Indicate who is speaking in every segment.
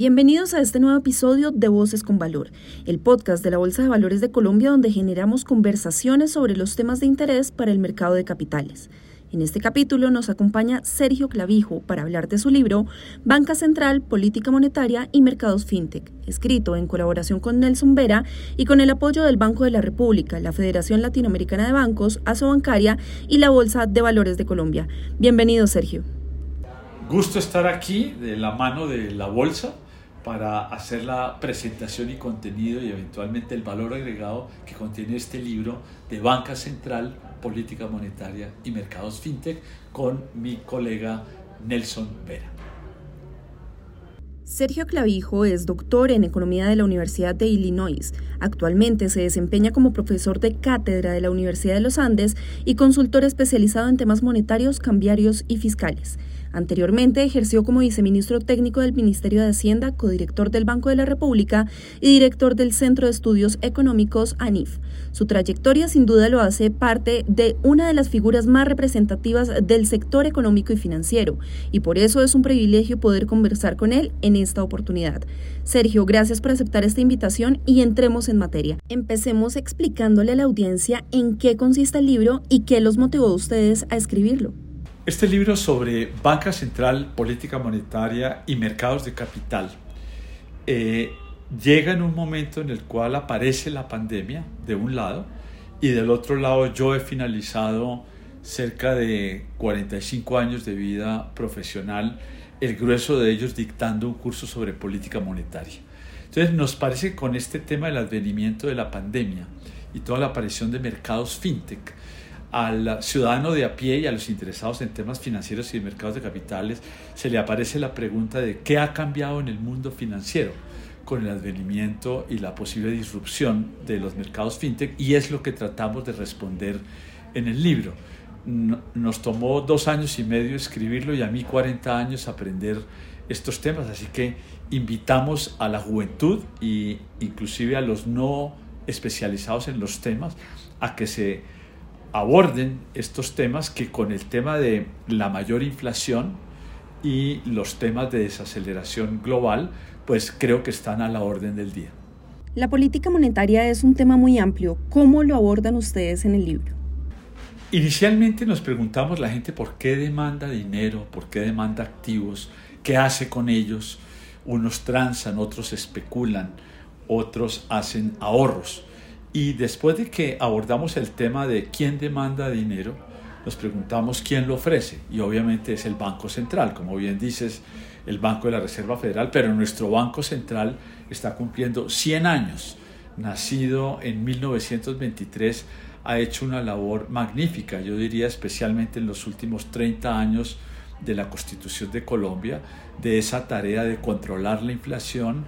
Speaker 1: Bienvenidos a este nuevo episodio de Voces con Valor, el podcast de la Bolsa de Valores de Colombia donde generamos conversaciones sobre los temas de interés para el mercado de capitales. En este capítulo nos acompaña Sergio Clavijo para hablar de su libro Banca Central, Política Monetaria y Mercados FinTech, escrito en colaboración con Nelson Vera y con el apoyo del Banco de la República, la Federación Latinoamericana de Bancos, ASO Bancaria y la Bolsa de Valores de Colombia. Bienvenido, Sergio.
Speaker 2: Gusto estar aquí de la mano de la Bolsa para hacer la presentación y contenido y eventualmente el valor agregado que contiene este libro de Banca Central, Política Monetaria y Mercados FinTech con mi colega Nelson Vera.
Speaker 1: Sergio Clavijo es doctor en Economía de la Universidad de Illinois. Actualmente se desempeña como profesor de cátedra de la Universidad de los Andes y consultor especializado en temas monetarios, cambiarios y fiscales. Anteriormente ejerció como viceministro técnico del Ministerio de Hacienda, codirector del Banco de la República y director del Centro de Estudios Económicos ANIF. Su trayectoria sin duda lo hace parte de una de las figuras más representativas del sector económico y financiero, y por eso es un privilegio poder conversar con él en esta oportunidad. Sergio, gracias por aceptar esta invitación y entremos en materia. Empecemos explicándole a la audiencia en qué consiste el libro y qué los motivó a ustedes a escribirlo.
Speaker 2: Este libro sobre banca central, política monetaria y mercados de capital eh, llega en un momento en el cual aparece la pandemia de un lado y del otro lado yo he finalizado cerca de 45 años de vida profesional, el grueso de ellos dictando un curso sobre política monetaria. Entonces nos parece que con este tema del advenimiento de la pandemia y toda la aparición de mercados fintech, al ciudadano de a pie y a los interesados en temas financieros y de mercados de capitales se le aparece la pregunta de qué ha cambiado en el mundo financiero con el advenimiento y la posible disrupción de los mercados fintech y es lo que tratamos de responder en el libro. Nos tomó dos años y medio escribirlo y a mí 40 años aprender estos temas, así que invitamos a la juventud e inclusive a los no especializados en los temas a que se aborden estos temas que con el tema de la mayor inflación y los temas de desaceleración global, pues creo que están a la orden del día.
Speaker 1: La política monetaria es un tema muy amplio. ¿Cómo lo abordan ustedes en el libro?
Speaker 2: Inicialmente nos preguntamos la gente por qué demanda dinero, por qué demanda activos, qué hace con ellos. Unos transan, otros especulan, otros hacen ahorros. Y después de que abordamos el tema de quién demanda dinero, nos preguntamos quién lo ofrece. Y obviamente es el Banco Central, como bien dices, el Banco de la Reserva Federal, pero nuestro Banco Central está cumpliendo 100 años. Nacido en 1923, ha hecho una labor magnífica, yo diría especialmente en los últimos 30 años de la Constitución de Colombia, de esa tarea de controlar la inflación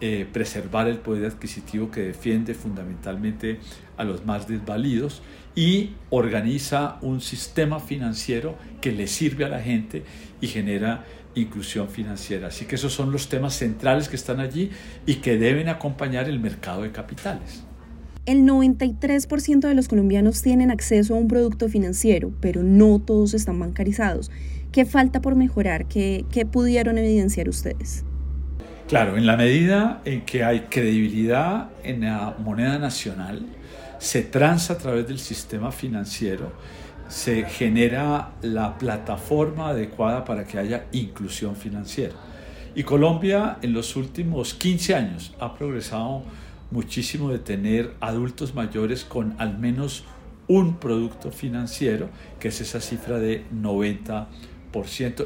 Speaker 2: eh, preservar el poder adquisitivo que defiende fundamentalmente a los más desvalidos y organiza un sistema financiero que le sirve a la gente y genera inclusión financiera. Así que esos son los temas centrales que están allí y que deben acompañar el mercado de capitales.
Speaker 1: El 93% de los colombianos tienen acceso a un producto financiero, pero no todos están bancarizados. ¿Qué falta por mejorar? ¿Qué, qué pudieron evidenciar ustedes?
Speaker 2: Claro, en la medida en que hay credibilidad en la moneda nacional, se transa a través del sistema financiero, se genera la plataforma adecuada para que haya inclusión financiera. Y Colombia en los últimos 15 años ha progresado muchísimo de tener adultos mayores con al menos un producto financiero, que es esa cifra de 90%,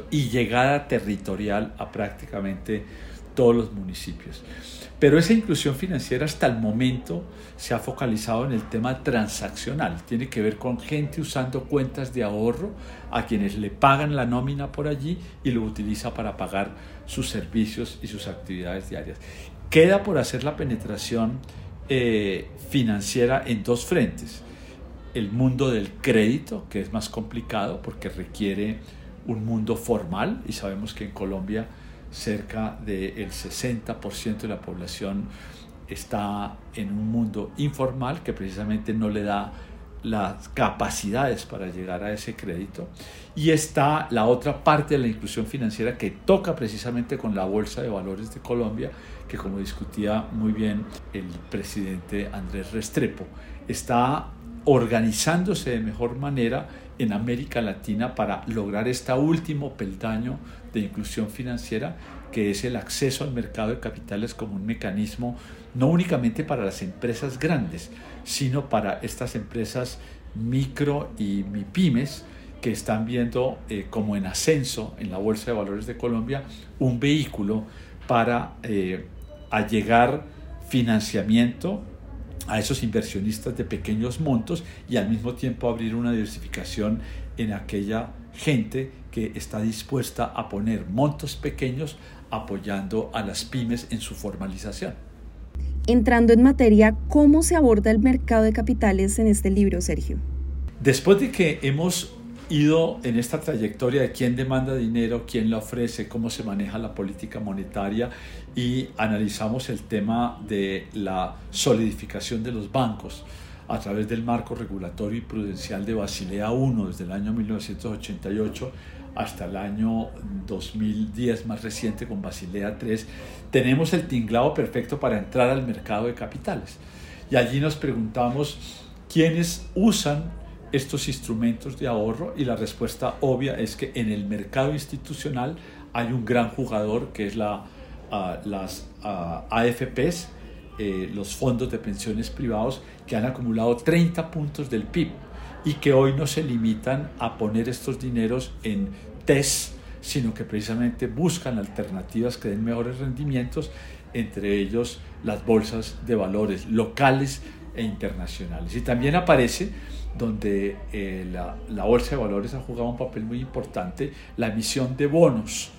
Speaker 2: y llegada territorial a prácticamente todos los municipios. Pero esa inclusión financiera hasta el momento se ha focalizado en el tema transaccional. Tiene que ver con gente usando cuentas de ahorro a quienes le pagan la nómina por allí y lo utiliza para pagar sus servicios y sus actividades diarias. Queda por hacer la penetración eh, financiera en dos frentes. El mundo del crédito, que es más complicado porque requiere un mundo formal y sabemos que en Colombia cerca del 60% de la población está en un mundo informal que precisamente no le da las capacidades para llegar a ese crédito. Y está la otra parte de la inclusión financiera que toca precisamente con la Bolsa de Valores de Colombia, que como discutía muy bien el presidente Andrés Restrepo, está organizándose de mejor manera en América Latina para lograr este último peldaño de inclusión financiera, que es el acceso al mercado de capitales como un mecanismo no únicamente para las empresas grandes, sino para estas empresas micro y pymes que están viendo eh, como en ascenso en la Bolsa de Valores de Colombia un vehículo para eh, allegar financiamiento a esos inversionistas de pequeños montos y al mismo tiempo abrir una diversificación en aquella gente que está dispuesta a poner montos pequeños apoyando a las pymes en su formalización.
Speaker 1: Entrando en materia, ¿cómo se aborda el mercado de capitales en este libro, Sergio?
Speaker 2: Después de que hemos ido en esta trayectoria de quién demanda dinero, quién lo ofrece, cómo se maneja la política monetaria y analizamos el tema de la solidificación de los bancos a través del marco regulatorio y prudencial de Basilea I desde el año 1988 hasta el año 2010 más reciente con Basilea III, tenemos el tinglado perfecto para entrar al mercado de capitales. Y allí nos preguntamos quiénes usan estos instrumentos de ahorro y la respuesta obvia es que en el mercado institucional hay un gran jugador que es la, ah, las ah, AFPs, eh, los fondos de pensiones privados que han acumulado 30 puntos del PIB y que hoy no se limitan a poner estos dineros en TES, sino que precisamente buscan alternativas que den mejores rendimientos, entre ellos las bolsas de valores locales e internacionales. Y también aparece donde eh, la, la, Bolsa de Valores ha jugado un papel muy importante, la emisión de bonos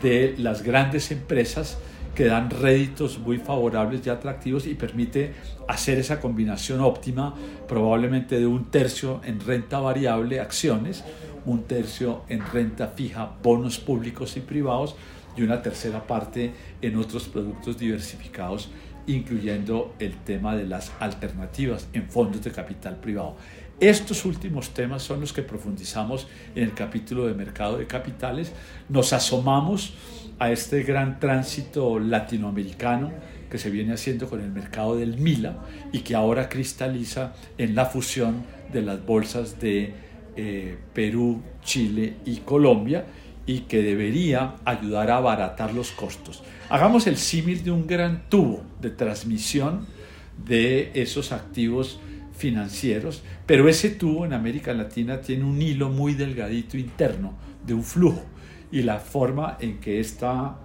Speaker 2: de las grandes empresas que dan réditos muy favorables y atractivos y permite hacer esa combinación óptima, probablemente de un tercio en renta variable, acciones, un tercio en renta fija, bonos públicos y privados, y una tercera parte en otros productos diversificados, incluyendo el tema de las alternativas en fondos de capital privado. Estos últimos temas son los que profundizamos en el capítulo de mercado de capitales. Nos asomamos a este gran tránsito latinoamericano que se viene haciendo con el mercado del Mila y que ahora cristaliza en la fusión de las bolsas de eh, Perú, Chile y Colombia y que debería ayudar a abaratar los costos. Hagamos el símil de un gran tubo de transmisión de esos activos financieros, pero ese tubo en América Latina tiene un hilo muy delgadito interno de un flujo y la forma en que esta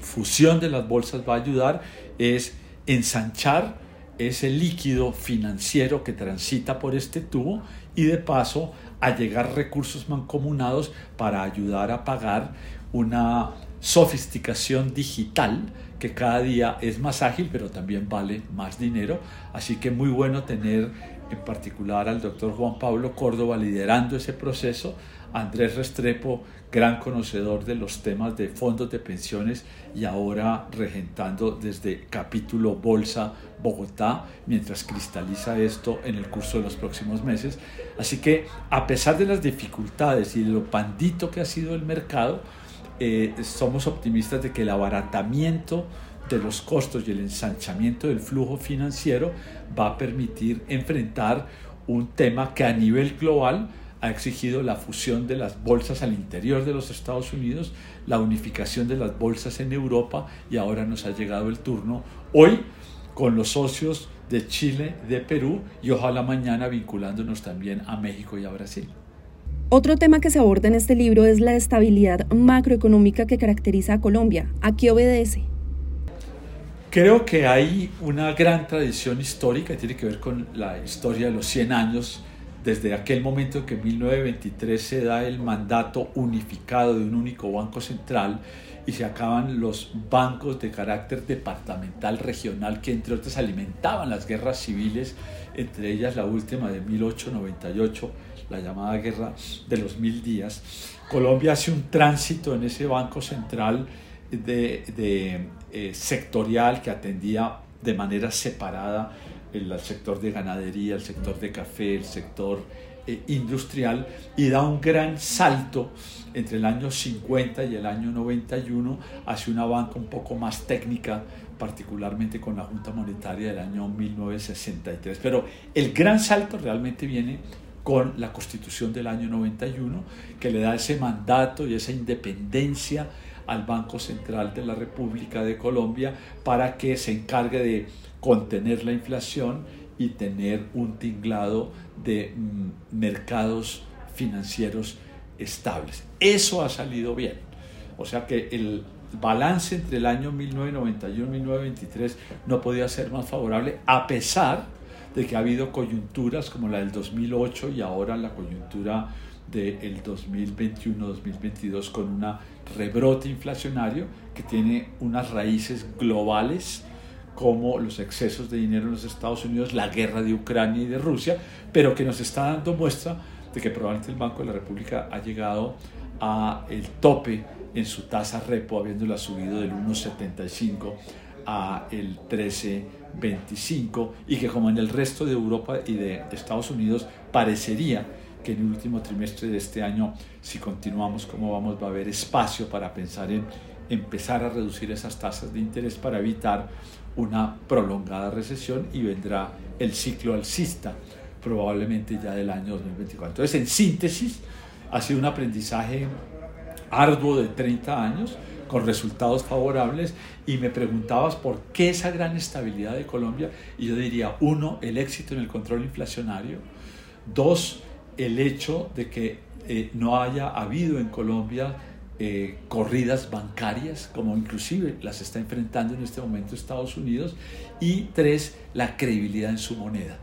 Speaker 2: fusión de las bolsas va a ayudar es ensanchar ese líquido financiero que transita por este tubo y de paso a llegar recursos mancomunados para ayudar a pagar una sofisticación digital que cada día es más ágil, pero también vale más dinero. Así que muy bueno tener en particular al doctor Juan Pablo Córdoba liderando ese proceso, Andrés Restrepo, gran conocedor de los temas de fondos de pensiones y ahora regentando desde capítulo Bolsa Bogotá, mientras cristaliza esto en el curso de los próximos meses. Así que a pesar de las dificultades y de lo pandito que ha sido el mercado, eh, somos optimistas de que el abaratamiento de los costos y el ensanchamiento del flujo financiero va a permitir enfrentar un tema que a nivel global ha exigido la fusión de las bolsas al interior de los Estados Unidos, la unificación de las bolsas en Europa y ahora nos ha llegado el turno hoy con los socios de Chile, de Perú y ojalá mañana vinculándonos también a México y a Brasil.
Speaker 1: Otro tema que se aborda en este libro es la estabilidad macroeconómica que caracteriza a Colombia. ¿A qué obedece?
Speaker 2: Creo que hay una gran tradición histórica que tiene que ver con la historia de los 100 años, desde aquel momento en que en 1923 se da el mandato unificado de un único banco central y se acaban los bancos de carácter departamental regional que entre otros alimentaban las guerras civiles, entre ellas la última de 1898, la llamada guerra de los mil días. Colombia hace un tránsito en ese banco central de, eh, sectorial que atendía de manera separada el, sector de ganadería, el sector de café, el sector eh, industrial y da un gran salto entre el año 50 y el año 91 hacia una banca un poco más técnica, particularmente con la Junta Monetaria del año 1963. Pero el gran salto realmente viene con la constitución del año 91, que le da ese mandato y esa independencia al Banco Central de la República de Colombia para que se encargue de contener la inflación y tener un tinglado de mm, mercados financieros estables. Eso ha salido bien. O sea que el balance entre el año 1991 y 1923 no podía ser más favorable a pesar de que ha habido coyunturas como la del 2008 y ahora la coyuntura del 2021-2022 con un rebrote inflacionario que tiene unas raíces globales como los excesos de dinero en los Estados Unidos, la guerra de Ucrania y de Rusia, pero que nos está dando muestra de que probablemente el Banco de la República ha llegado a el tope en su tasa repo, habiéndola subido del 1,75 a el 13,25 y que como en el resto de Europa y de Estados Unidos parecería que en el último trimestre de este año, si continuamos como vamos, va a haber espacio para pensar en empezar a reducir esas tasas de interés para evitar una prolongada recesión y vendrá el ciclo alcista probablemente ya del año 2024. Entonces, en síntesis, ha sido un aprendizaje arduo de 30 años con resultados favorables y me preguntabas por qué esa gran estabilidad de Colombia y yo diría, uno, el éxito en el control inflacionario, dos, el hecho de que eh, no haya habido en Colombia eh, corridas bancarias, como inclusive las está enfrentando en este momento Estados Unidos, y tres, la credibilidad en su moneda.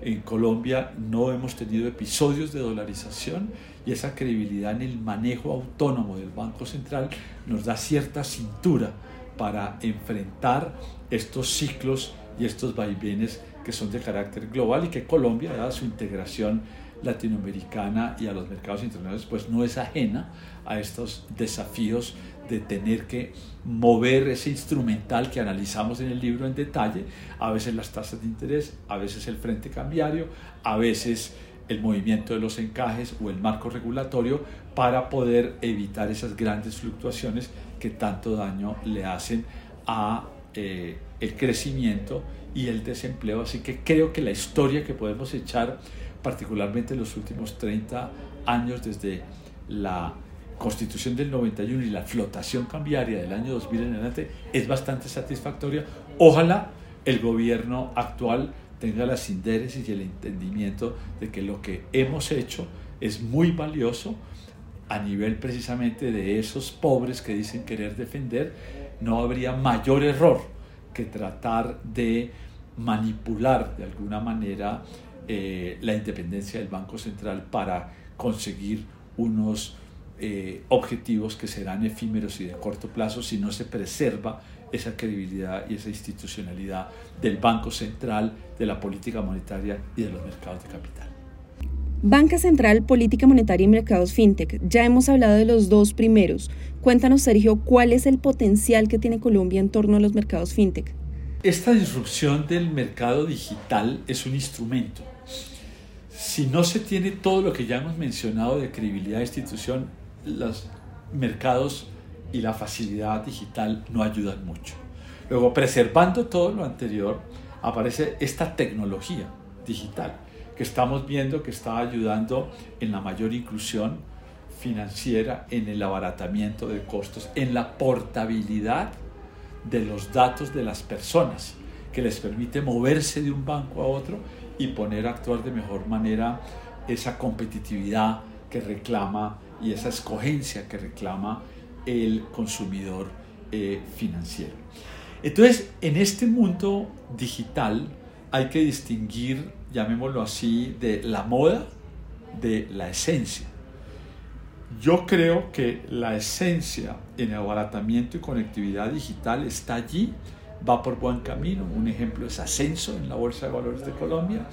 Speaker 2: En Colombia no hemos tenido episodios de dolarización y esa credibilidad en el manejo autónomo del Banco Central nos da cierta cintura para enfrentar estos ciclos y estos vaivenes que son de carácter global y que Colombia, dada su integración latinoamericana y a los mercados internacionales, pues no es ajena a estos desafíos de tener que mover ese instrumental que analizamos en el libro en detalle, a veces las tasas de interés, a veces el frente cambiario, a veces el movimiento de los encajes o el marco regulatorio para poder evitar esas grandes fluctuaciones que tanto daño le hacen a eh, el crecimiento y el desempleo. Así que creo que la historia que podemos echar, particularmente en los últimos 30 años desde la constitución del 91 y la flotación cambiaria del año 2000 en adelante es bastante satisfactoria. Ojalá el gobierno actual tenga la sindéresis y el entendimiento de que lo que hemos hecho es muy valioso a nivel precisamente de esos pobres que dicen querer defender, no habría mayor error que tratar de manipular de alguna manera eh, la independencia del Banco Central para conseguir unos eh, objetivos que serán efímeros y de corto plazo si no se preserva esa credibilidad y esa institucionalidad del Banco Central, de la política monetaria y de los mercados de capital.
Speaker 1: Banca Central, Política Monetaria y Mercados FinTech. Ya hemos hablado de los dos primeros. Cuéntanos, Sergio, ¿cuál es el potencial que tiene Colombia en torno a los mercados FinTech?
Speaker 2: Esta disrupción del mercado digital es un instrumento. Si no se tiene todo lo que ya hemos mencionado de credibilidad de institución, los mercados y la facilidad digital no ayudan mucho. Luego, preservando todo lo anterior, aparece esta tecnología digital que estamos viendo que está ayudando en la mayor inclusión financiera, en el abaratamiento de costos, en la portabilidad de los datos de las personas, que les permite moverse de un banco a otro y poner a actuar de mejor manera esa competitividad que reclama y esa escogencia que reclama el consumidor eh, financiero. Entonces, en este mundo digital hay que distinguir, llamémoslo así, de la moda de la esencia. Yo creo que la esencia en el abaratamiento y conectividad digital está allí, va por buen camino. Un ejemplo es Ascenso en la Bolsa de Valores de Colombia,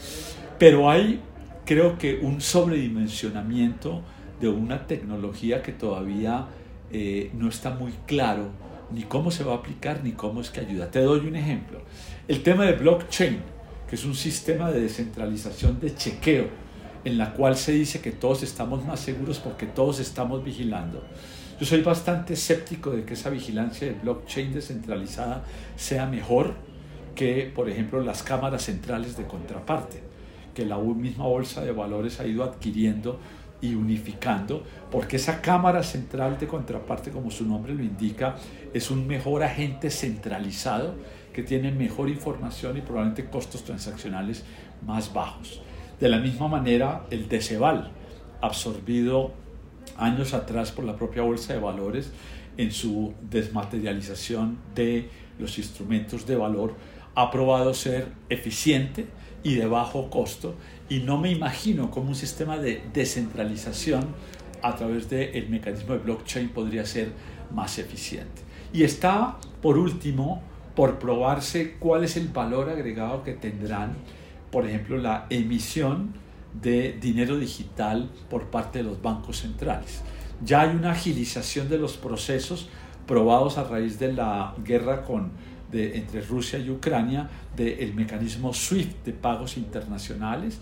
Speaker 2: pero hay, creo que, un sobredimensionamiento de una tecnología que todavía eh, no está muy claro ni cómo se va a aplicar ni cómo es que ayuda. Te doy un ejemplo. El tema de blockchain, que es un sistema de descentralización de chequeo, en la cual se dice que todos estamos más seguros porque todos estamos vigilando. Yo soy bastante escéptico de que esa vigilancia de blockchain descentralizada sea mejor que, por ejemplo, las cámaras centrales de contraparte, que la misma bolsa de valores ha ido adquiriendo y unificando, porque esa cámara central de contraparte, como su nombre lo indica, es un mejor agente centralizado que tiene mejor información y probablemente costos transaccionales más bajos. De la misma manera, el DECEVAL, absorbido años atrás por la propia Bolsa de Valores en su desmaterialización de los instrumentos de valor, ha probado ser eficiente y de bajo costo y no me imagino cómo un sistema de descentralización a través del mecanismo de blockchain podría ser más eficiente. Y está, por último, por probarse cuál es el valor agregado que tendrán, por ejemplo, la emisión de dinero digital por parte de los bancos centrales. Ya hay una agilización de los procesos probados a raíz de la guerra con, entre Rusia y Ucrania del mecanismo SWIFT de pagos internacionales,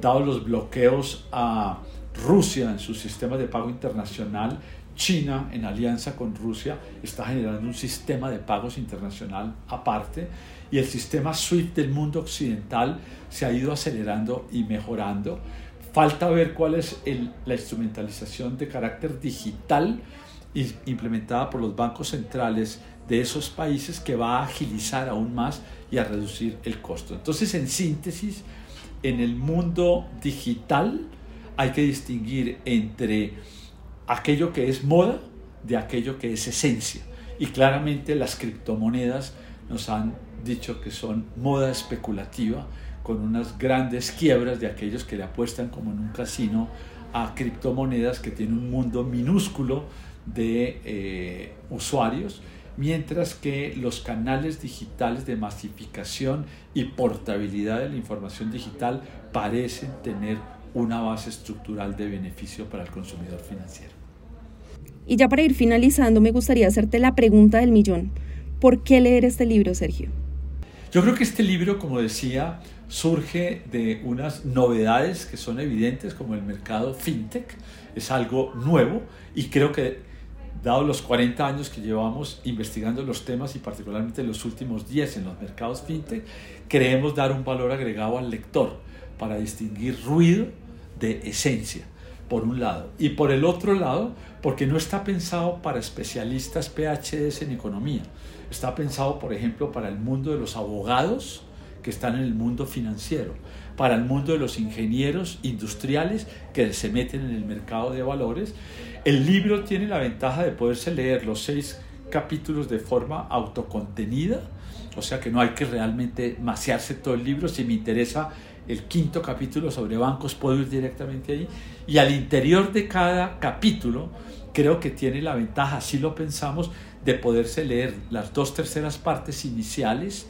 Speaker 2: dado los bloqueos a Rusia en su sistema de pago internacional, China, en alianza con Rusia, está generando un sistema de pagos internacional aparte y el sistema SWIFT del mundo occidental se ha ido acelerando y mejorando. Falta ver cuál es la instrumentalización de carácter digital implementada por los bancos centrales de esos países que va a agilizar aún más y a reducir el costo. Entonces, en síntesis, en el mundo digital hay que distinguir entre aquello que es moda de aquello que es esencia. Y claramente las criptomonedas nos han dicho que son moda especulativa, con unas grandes quiebras de aquellos que le apuestan como en un casino a criptomonedas que tienen un mundo minúsculo de eh, usuarios mientras que los canales digitales de masificación y portabilidad de la información digital parecen tener una base estructural de beneficio para el consumidor financiero.
Speaker 1: Y ya para ir finalizando, me gustaría hacerte la pregunta del millón. ¿Por qué leer este libro, Sergio?
Speaker 2: Yo creo que este libro, como decía, surge de unas novedades que son evidentes, como el mercado fintech. Es algo nuevo y creo que Dado los 40 años que llevamos investigando los temas y particularmente los últimos 10 en los mercados fintech, creemos dar un valor agregado al lector para distinguir ruido de esencia, por un lado. Y por el otro lado, porque no está pensado para especialistas PhDs en economía. Está pensado, por ejemplo, para el mundo de los abogados que están en el mundo financiero, para el mundo de los ingenieros industriales que se meten en el mercado de valores el libro tiene la ventaja de poderse leer los seis capítulos de forma autocontenida, o sea que no hay que realmente maciarse todo el libro. Si me interesa el quinto capítulo sobre bancos, puedo ir directamente ahí. Y al interior de cada capítulo, creo que tiene la ventaja, si lo pensamos, de poderse leer las dos terceras partes iniciales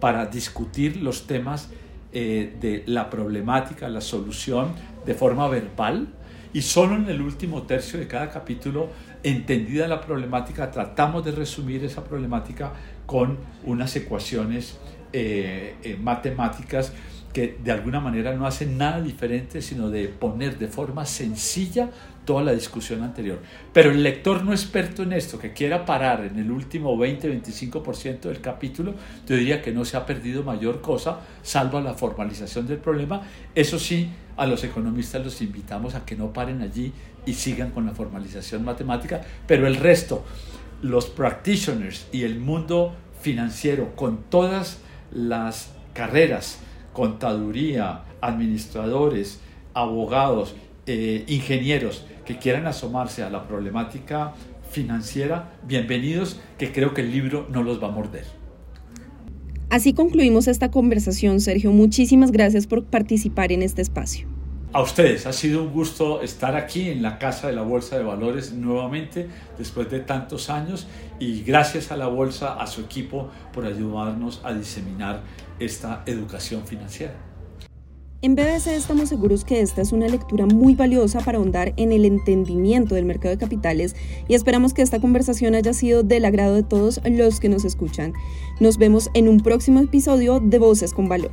Speaker 2: para discutir los temas eh, de la problemática, la solución de forma verbal y solo en el último tercio de cada capítulo, entendida la problemática, tratamos de resumir esa problemática con unas ecuaciones eh, eh, matemáticas que de alguna manera no hacen nada diferente, sino de poner de forma sencilla toda la discusión anterior. Pero el lector no experto en esto, que quiera parar en el último 20-25% del capítulo, yo diría que no se ha perdido mayor cosa, salvo la formalización del problema. Eso sí, a los economistas los invitamos a que no paren allí y sigan con la formalización matemática, pero el resto, los practitioners y el mundo financiero, con todas las carreras, contaduría, administradores, abogados, eh, ingenieros que quieran asomarse a la problemática financiera, bienvenidos, que creo que el libro no los va a morder.
Speaker 1: Así concluimos esta conversación, Sergio. Muchísimas gracias por participar en este espacio.
Speaker 2: A ustedes, ha sido un gusto estar aquí en la Casa de la Bolsa de Valores nuevamente después de tantos años y gracias a la Bolsa, a su equipo por ayudarnos a diseminar esta educación financiera.
Speaker 1: En BBC estamos seguros que esta es una lectura muy valiosa para ahondar en el entendimiento del mercado de capitales y esperamos que esta conversación haya sido del agrado de todos los que nos escuchan. Nos vemos en un próximo episodio de Voces con Valor.